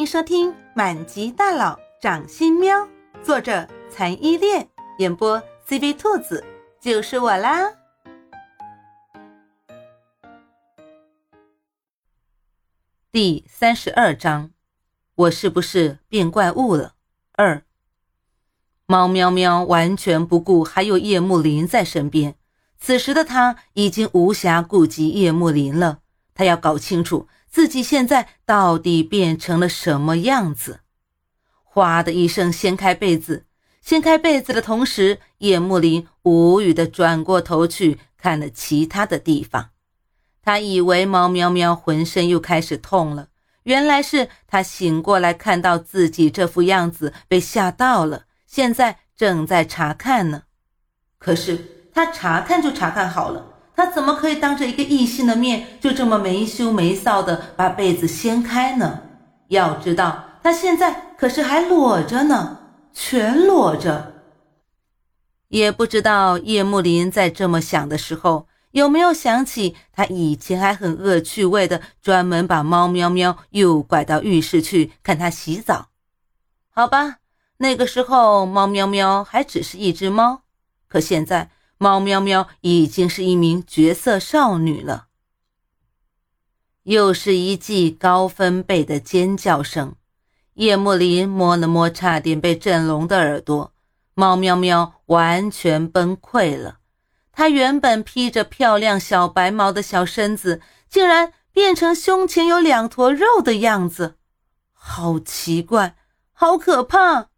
迎收听《满级大佬掌心喵》，作者残依恋，演播 CV 兔子，就是我啦。第三十二章，我是不是变怪物了？二，猫喵喵完全不顾还有叶幕林在身边，此时的他已经无暇顾及叶幕林了，他要搞清楚。自己现在到底变成了什么样子？哗的一声，掀开被子。掀开被子的同时，叶幕林无语的转过头去看了其他的地方。他以为猫喵喵浑身又开始痛了，原来是他醒过来看到自己这副样子被吓到了，现在正在查看呢。可是他查看就查看好了。他怎么可以当着一个异性的面就这么没羞没臊的把被子掀开呢？要知道，他现在可是还裸着呢，全裸着。也不知道叶幕林在这么想的时候，有没有想起他以前还很恶趣味的专门把猫喵喵诱拐到浴室去看他洗澡？好吧，那个时候猫喵喵还只是一只猫，可现在。猫喵喵已经是一名绝色少女了。又是一记高分贝的尖叫声，叶幕林摸了摸差点被震聋的耳朵，猫喵喵完全崩溃了。它原本披着漂亮小白毛的小身子，竟然变成胸前有两坨肉的样子，好奇怪，好可怕！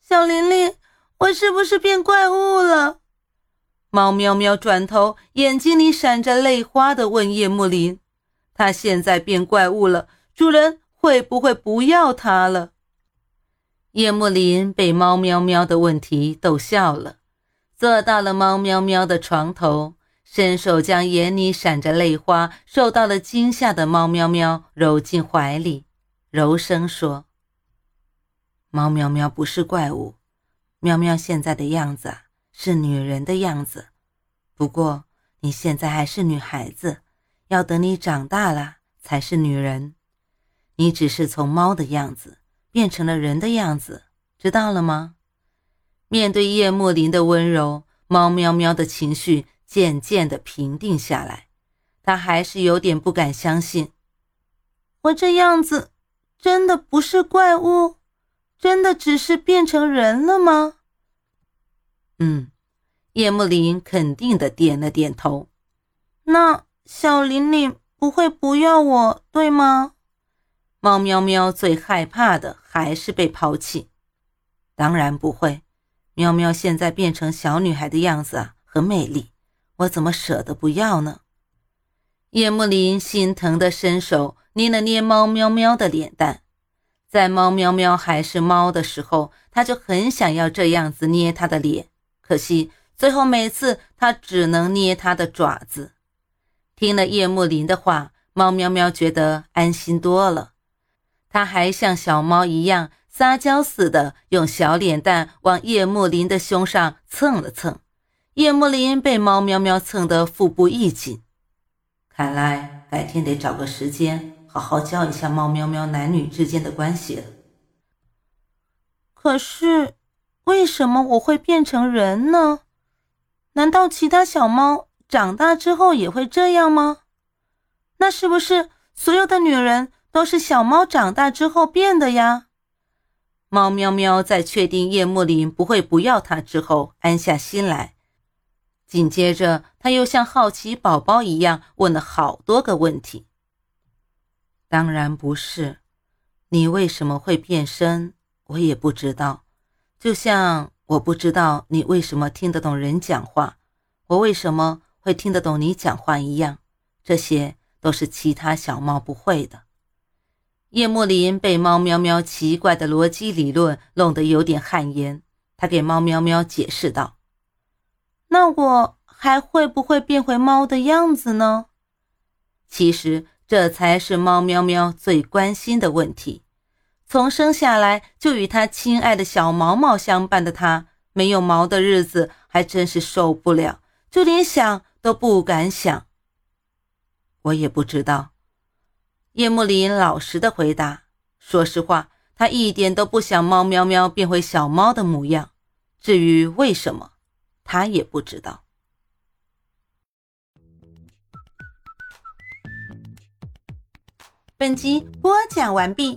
小玲玲，我是不是变怪物了？猫喵喵转头，眼睛里闪着泪花的问叶幕林：“它现在变怪物了，主人会不会不要它了？”叶幕林被猫喵喵的问题逗笑了，坐到了猫喵喵的床头，伸手将眼里闪着泪花、受到了惊吓的猫喵喵揉进怀里，柔声说：“猫喵喵不是怪物，喵喵现在的样子。”啊是女人的样子，不过你现在还是女孩子，要等你长大了才是女人。你只是从猫的样子变成了人的样子，知道了吗？面对叶幕林的温柔，猫喵喵的情绪渐渐的平定下来，他还是有点不敢相信，我这样子真的不是怪物，真的只是变成人了吗？嗯，叶幕林肯定的点了点头。那小玲玲不会不要我，对吗？猫喵喵最害怕的还是被抛弃。当然不会，喵喵现在变成小女孩的样子啊，很美丽，我怎么舍得不要呢？叶幕林心疼的伸手捏了捏猫喵喵的脸蛋，在猫喵喵还是猫的时候，他就很想要这样子捏它的脸。可惜，最后每次他只能捏他的爪子。听了叶幕林的话，猫喵喵觉得安心多了。他还像小猫一样撒娇似的，用小脸蛋往叶幕林的胸上蹭了蹭。叶幕林被猫喵喵蹭得腹部一紧。看来改天得找个时间好好教一下猫喵喵男女之间的关系了。可是。为什么我会变成人呢？难道其他小猫长大之后也会这样吗？那是不是所有的女人都是小猫长大之后变的呀？猫喵喵在确定叶幕林不会不要它之后，安下心来。紧接着，他又像好奇宝宝一样问了好多个问题。当然不是，你为什么会变身？我也不知道。就像我不知道你为什么听得懂人讲话，我为什么会听得懂你讲话一样，这些都是其他小猫不会的。叶幕林被猫喵喵奇怪的逻辑理论弄得有点汗颜，他给猫喵喵解释道：“那我还会不会变回猫的样子呢？”其实这才是猫喵喵最关心的问题。从生下来就与他亲爱的小毛毛相伴的他，没有毛的日子还真是受不了，就连想都不敢想。我也不知道。叶幕林老实的回答：“说实话，他一点都不想猫喵喵变回小猫的模样。至于为什么，他也不知道。本集播讲完毕，